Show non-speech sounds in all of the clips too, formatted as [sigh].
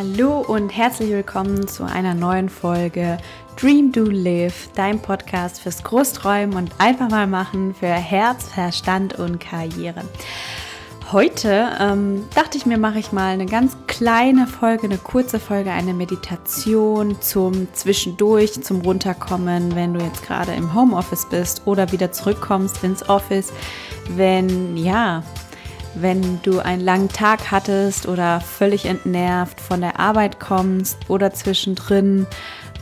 Hallo und herzlich willkommen zu einer neuen Folge Dream Do Live, dein Podcast fürs Großträumen und einfach mal machen für Herz, Verstand und Karriere. Heute ähm, dachte ich mir, mache ich mal eine ganz kleine Folge, eine kurze Folge, eine Meditation zum Zwischendurch, zum Runterkommen, wenn du jetzt gerade im Homeoffice bist oder wieder zurückkommst ins Office, wenn ja, wenn du einen langen Tag hattest oder völlig entnervt von der Arbeit kommst oder zwischendrin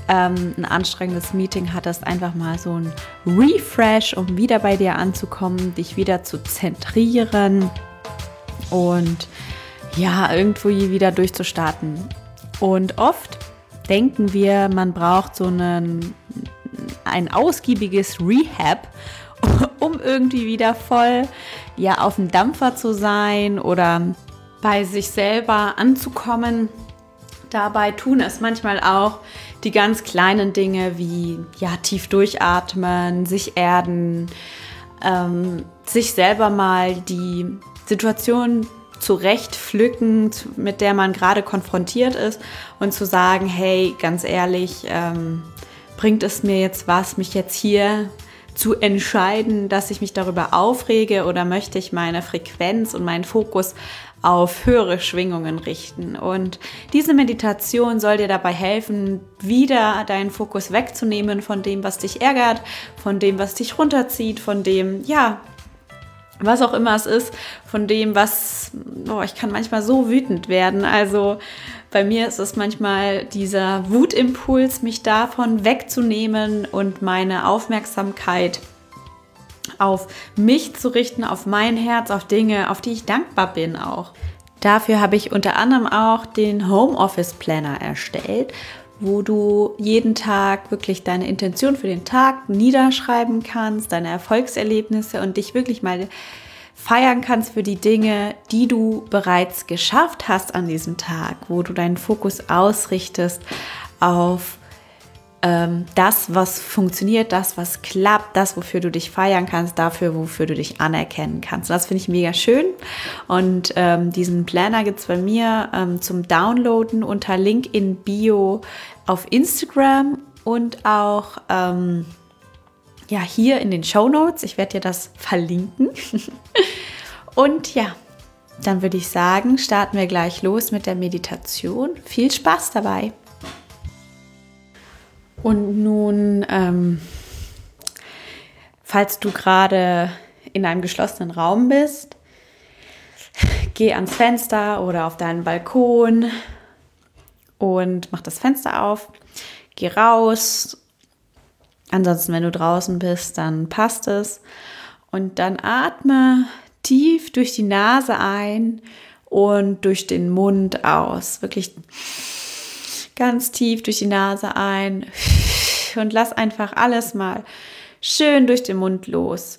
ähm, ein anstrengendes Meeting hattest, einfach mal so ein Refresh, um wieder bei dir anzukommen, dich wieder zu zentrieren und ja, irgendwo wieder durchzustarten. Und oft denken wir, man braucht so einen, ein ausgiebiges Rehab, [laughs] um irgendwie wieder voll ja auf dem Dampfer zu sein oder bei sich selber anzukommen. Dabei tun es manchmal auch die ganz kleinen Dinge wie ja tief durchatmen, sich erden, ähm, sich selber mal die Situation zurecht pflücken, mit der man gerade konfrontiert ist und zu sagen, hey, ganz ehrlich, ähm, bringt es mir jetzt was, mich jetzt hier zu entscheiden, dass ich mich darüber aufrege oder möchte ich meine Frequenz und meinen Fokus auf höhere Schwingungen richten. Und diese Meditation soll dir dabei helfen, wieder deinen Fokus wegzunehmen von dem, was dich ärgert, von dem, was dich runterzieht, von dem, ja, was auch immer es ist, von dem, was, oh, ich kann manchmal so wütend werden. Also bei mir ist es manchmal dieser Wutimpuls, mich davon wegzunehmen und meine Aufmerksamkeit auf mich zu richten, auf mein Herz, auf Dinge, auf die ich dankbar bin auch. Dafür habe ich unter anderem auch den Homeoffice Planner erstellt, wo du jeden Tag wirklich deine Intention für den Tag niederschreiben kannst, deine Erfolgserlebnisse und dich wirklich mal feiern kannst für die Dinge, die du bereits geschafft hast an diesem Tag, wo du deinen Fokus ausrichtest auf ähm, das, was funktioniert, das, was klappt, das, wofür du dich feiern kannst, dafür, wofür du dich anerkennen kannst. Und das finde ich mega schön. Und ähm, diesen Planner gibt es bei mir ähm, zum Downloaden unter Link in Bio auf Instagram und auch ähm, ja, hier in den Show Notes. Ich werde dir das verlinken. [laughs] und ja, dann würde ich sagen, starten wir gleich los mit der Meditation. Viel Spaß dabei! Und nun, ähm, falls du gerade in einem geschlossenen Raum bist, geh ans Fenster oder auf deinen Balkon und mach das Fenster auf. Geh raus. Ansonsten, wenn du draußen bist, dann passt es. Und dann atme tief durch die Nase ein und durch den Mund aus. Wirklich ganz tief durch die Nase ein und lass einfach alles mal schön durch den Mund los.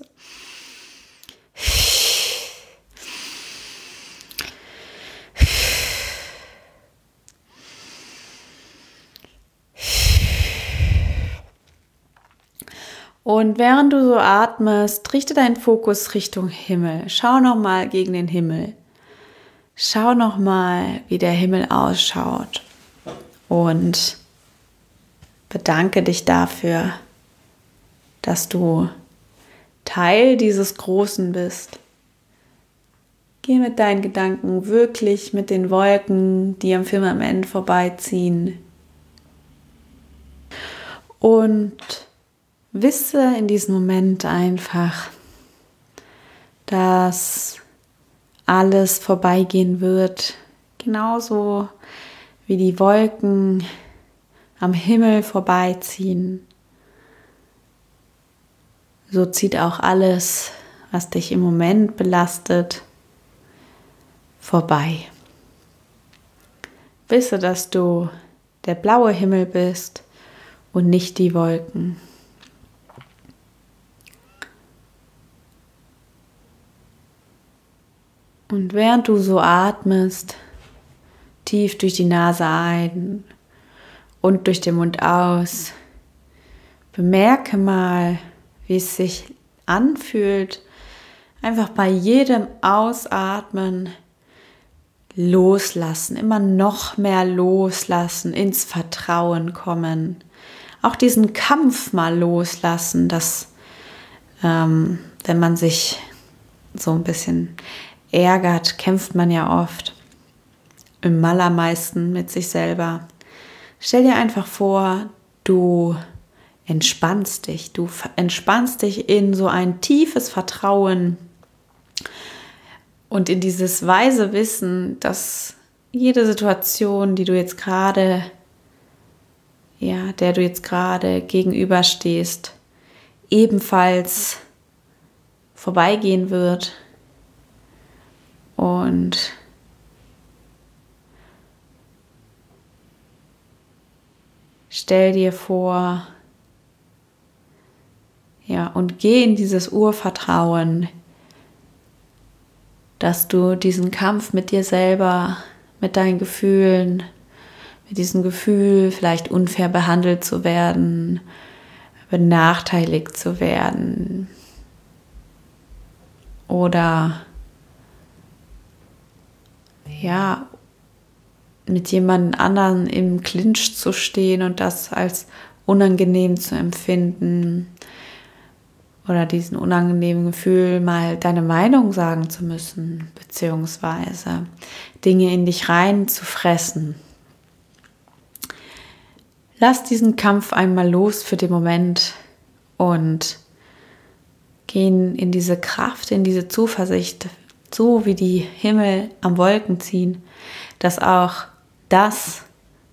Und während du so atmest, richte deinen Fokus Richtung Himmel. Schau noch mal gegen den Himmel. Schau noch mal, wie der Himmel ausschaut und bedanke dich dafür, dass du Teil dieses Großen bist. Geh mit deinen Gedanken wirklich mit den Wolken, die am Firmament vorbeiziehen. Und wisse in diesem Moment einfach, dass alles vorbeigehen wird, genauso wie die Wolken am Himmel vorbeiziehen. So zieht auch alles, was dich im Moment belastet, vorbei. Wisse, dass du der blaue Himmel bist und nicht die Wolken. Und während du so atmest, tief durch die Nase ein und durch den Mund aus. Bemerke mal, wie es sich anfühlt, einfach bei jedem Ausatmen loslassen, immer noch mehr loslassen, ins Vertrauen kommen. Auch diesen Kampf mal loslassen, dass ähm, wenn man sich so ein bisschen ärgert, kämpft man ja oft im allermeisten mit sich selber. Stell dir einfach vor, du entspannst dich, du entspannst dich in so ein tiefes Vertrauen und in dieses weise Wissen, dass jede Situation, die du jetzt gerade, ja, der du jetzt gerade gegenüberstehst, ebenfalls vorbeigehen wird und stell dir vor, ja, und geh in dieses Urvertrauen, dass du diesen Kampf mit dir selber, mit deinen Gefühlen, mit diesem Gefühl, vielleicht unfair behandelt zu werden, benachteiligt zu werden. Oder ja, mit jemand anderen im Clinch zu stehen und das als unangenehm zu empfinden oder diesen unangenehmen Gefühl, mal deine Meinung sagen zu müssen, beziehungsweise Dinge in dich rein zu fressen. Lass diesen Kampf einmal los für den Moment und gehen in diese Kraft, in diese Zuversicht, so wie die Himmel am Wolken ziehen, dass auch das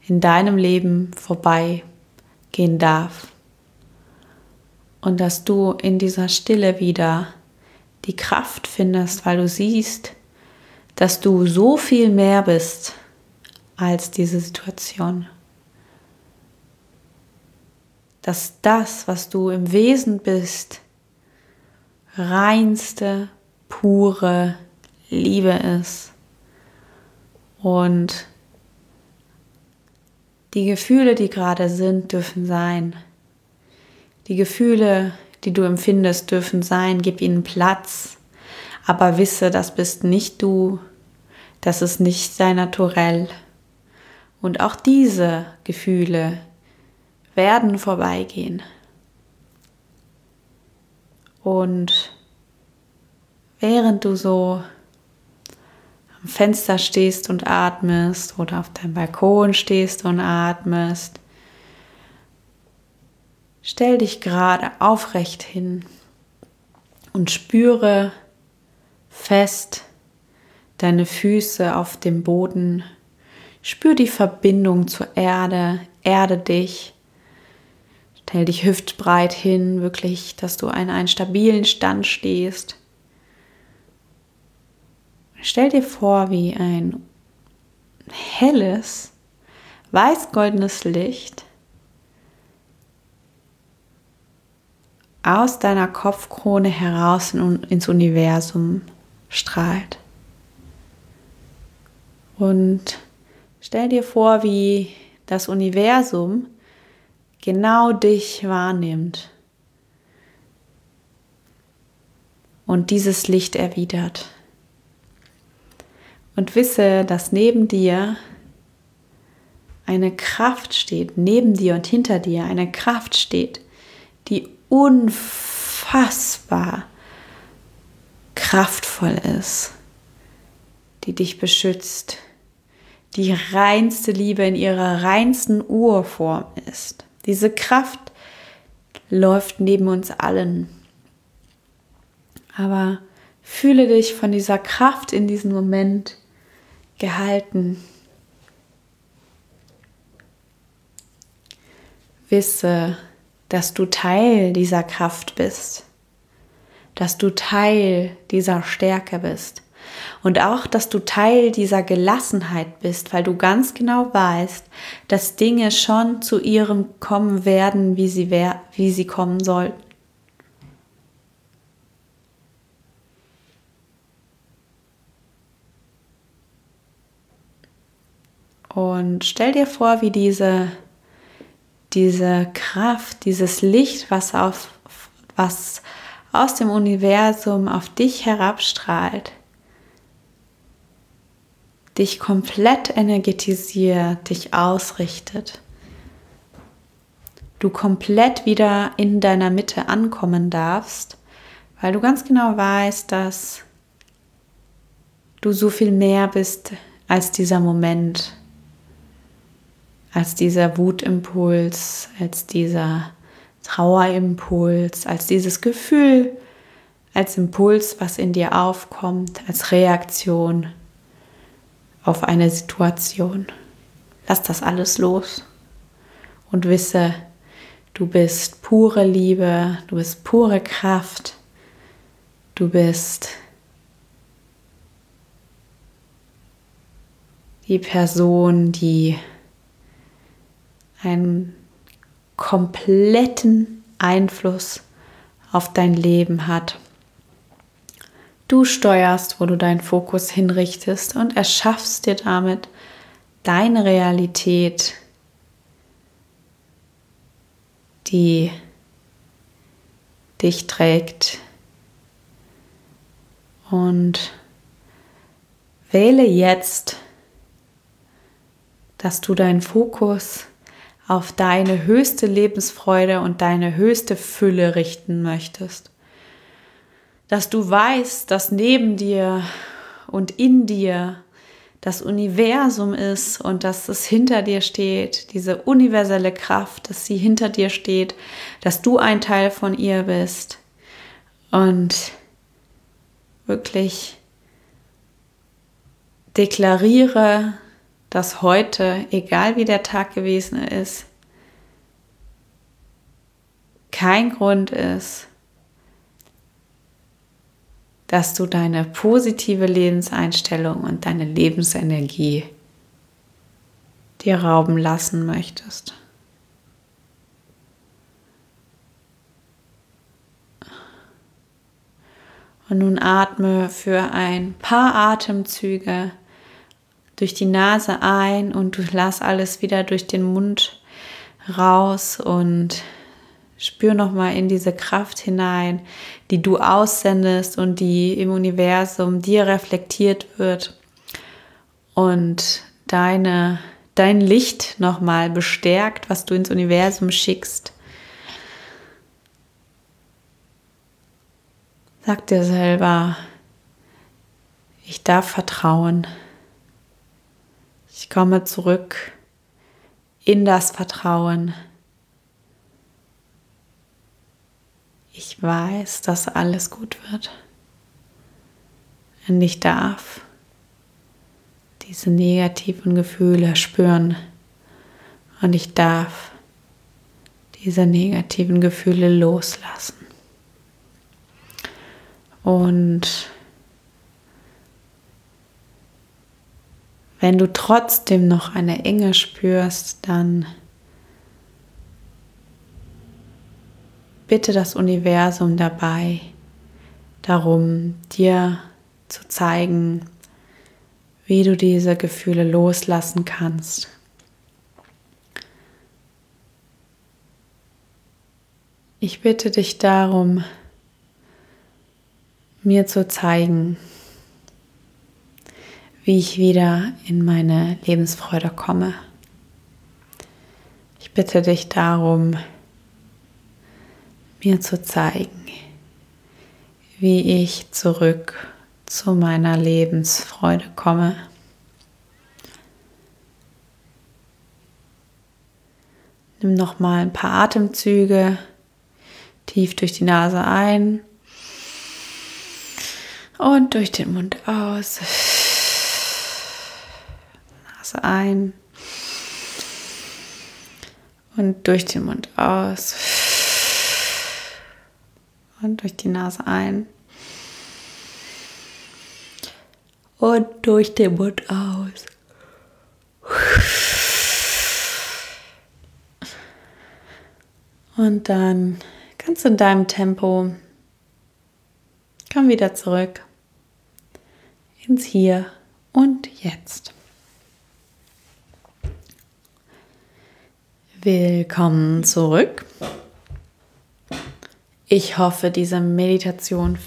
in deinem Leben vorbeigehen darf und dass du in dieser Stille wieder die Kraft findest, weil du siehst, dass du so viel mehr bist als diese Situation. Dass das, was du im Wesen bist, reinste, pure Liebe ist. Und die Gefühle, die gerade sind, dürfen sein. Die Gefühle, die du empfindest, dürfen sein. Gib ihnen Platz. Aber wisse, das bist nicht du. Das ist nicht dein Naturell. Und auch diese Gefühle werden vorbeigehen. Und während du so am Fenster stehst und atmest oder auf deinem Balkon stehst und atmest, Stell dich gerade aufrecht hin und spüre fest deine Füße auf dem Boden. Spür die Verbindung zur Erde, erde dich. Stell dich hüftbreit hin, wirklich, dass du in einen stabilen Stand stehst. Stell dir vor, wie ein helles, weiß-goldenes Licht aus deiner Kopfkrone heraus ins Universum strahlt. Und stell dir vor, wie das Universum genau dich wahrnimmt und dieses Licht erwidert. Und wisse, dass neben dir eine Kraft steht, neben dir und hinter dir eine Kraft steht, die unfassbar kraftvoll ist, die dich beschützt, die reinste Liebe in ihrer reinsten Urform ist. Diese Kraft läuft neben uns allen. Aber fühle dich von dieser Kraft in diesem Moment gehalten. Wisse, dass du Teil dieser Kraft bist, dass du Teil dieser Stärke bist und auch, dass du Teil dieser Gelassenheit bist, weil du ganz genau weißt, dass Dinge schon zu ihrem kommen werden, wie sie, wie sie kommen sollten. Und stell dir vor, wie diese diese Kraft, dieses Licht, was, auf, was aus dem Universum auf dich herabstrahlt, dich komplett energetisiert, dich ausrichtet. Du komplett wieder in deiner Mitte ankommen darfst, weil du ganz genau weißt, dass du so viel mehr bist als dieser Moment, als dieser Wutimpuls, als dieser Trauerimpuls, als dieses Gefühl, als Impuls, was in dir aufkommt, als Reaktion auf eine Situation. Lass das alles los und wisse, du bist pure Liebe, du bist pure Kraft, du bist die Person, die einen kompletten Einfluss auf dein Leben hat. Du steuerst, wo du deinen Fokus hinrichtest und erschaffst dir damit deine Realität, die dich trägt. Und wähle jetzt, dass du deinen Fokus auf deine höchste Lebensfreude und deine höchste Fülle richten möchtest. Dass du weißt, dass neben dir und in dir das Universum ist und dass es hinter dir steht, diese universelle Kraft, dass sie hinter dir steht, dass du ein Teil von ihr bist und wirklich deklariere, dass heute, egal wie der Tag gewesen ist, kein Grund ist, dass du deine positive Lebenseinstellung und deine Lebensenergie dir rauben lassen möchtest. Und nun atme für ein paar Atemzüge durch die Nase ein und du lass alles wieder durch den Mund raus und Spür nochmal in diese Kraft hinein, die du aussendest und die im Universum dir reflektiert wird und deine, dein Licht nochmal bestärkt, was du ins Universum schickst. Sag dir selber, ich darf vertrauen. Ich komme zurück in das Vertrauen. ich weiß, dass alles gut wird. Und ich darf diese negativen Gefühle spüren. Und ich darf diese negativen Gefühle loslassen. Und wenn du trotzdem noch eine Enge spürst, dann bitte das Universum dabei darum, dir zu zeigen, wie du diese Gefühle loslassen kannst. Ich bitte dich darum, mir zu zeigen, wie ich wieder in meine Lebensfreude komme. Ich bitte dich darum, mir zu zeigen, wie ich zurück zu meiner Lebensfreude komme. Nimm noch mal ein paar Atemzüge tief durch die Nase ein und durch den Mund aus. Nase ein und durch den Mund aus und durch die Nase ein. Und durch den Mund aus. Und dann ganz in deinem Tempo komm wieder zurück ins Hier und Jetzt. Willkommen zurück. Ich hoffe, diese Meditation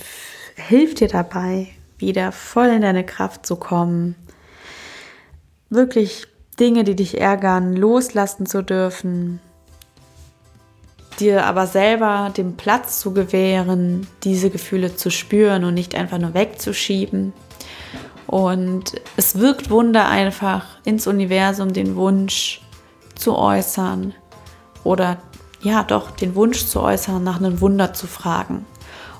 hilft dir dabei, wieder voll in deine Kraft zu kommen, wirklich Dinge, die dich ärgern, loslassen zu dürfen, dir aber selber den Platz zu gewähren, diese Gefühle zu spüren und nicht einfach nur wegzuschieben. Und es wirkt Wunder einfach ins Universum den Wunsch zu äußern oder ja doch den Wunsch zu äußern, nach einem Wunder zu fragen.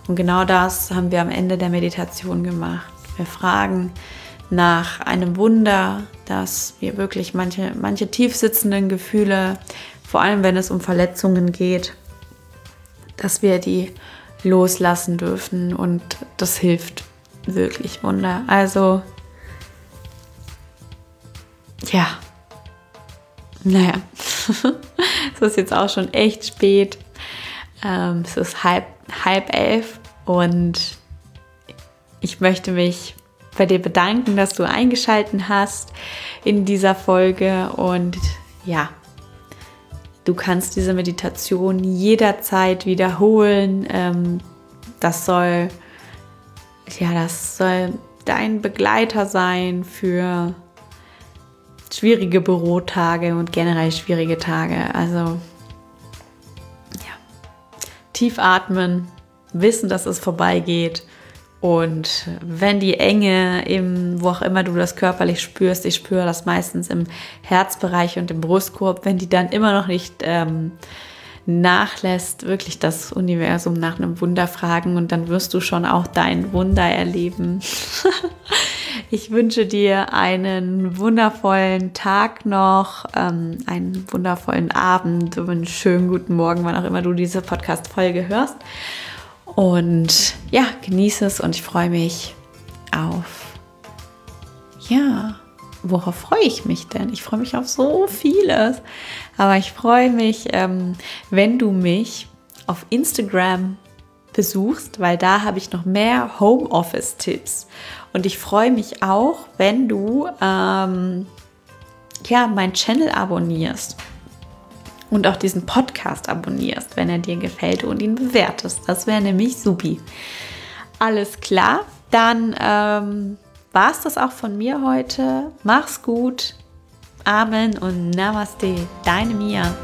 Und genau das haben wir am Ende der Meditation gemacht. Wir fragen nach einem Wunder, dass wir wirklich manche, manche tief Gefühle, vor allem wenn es um Verletzungen geht, dass wir die loslassen dürfen und das hilft wirklich Wunder. Also, ja, naja, [laughs] es ist jetzt auch schon echt spät. Ähm, es ist halb, halb elf und ich möchte mich bei dir bedanken, dass du eingeschaltet hast in dieser Folge und ja, du kannst diese Meditation jederzeit wiederholen. Ähm, das soll ja, das soll dein Begleiter sein für schwierige Bürotage und generell schwierige Tage. Also ja, tief atmen, wissen, dass es vorbeigeht. Und wenn die Enge im, wo auch immer du das körperlich spürst, ich spüre das meistens im Herzbereich und im Brustkorb, wenn die dann immer noch nicht ähm, nachlässt, wirklich das Universum nach einem Wunder fragen und dann wirst du schon auch dein Wunder erleben. [laughs] ich wünsche dir einen wundervollen Tag noch, ähm, einen wundervollen Abend, einen schönen guten Morgen, wann auch immer du diese Podcast-Folge hörst. Und ja, genieße es und ich freue mich auf, ja, worauf freue ich mich denn? Ich freue mich auf so vieles. Aber ich freue mich, ähm, wenn du mich auf Instagram besuchst, weil da habe ich noch mehr Homeoffice-Tipps. Und ich freue mich auch, wenn du ähm, ja, meinen Channel abonnierst und auch diesen Podcast abonnierst, wenn er dir gefällt und ihn bewertest. Das wäre nämlich supi. Alles klar, dann ähm, war es das auch von mir heute. Mach's gut. Amen und Namaste. Deine Mia.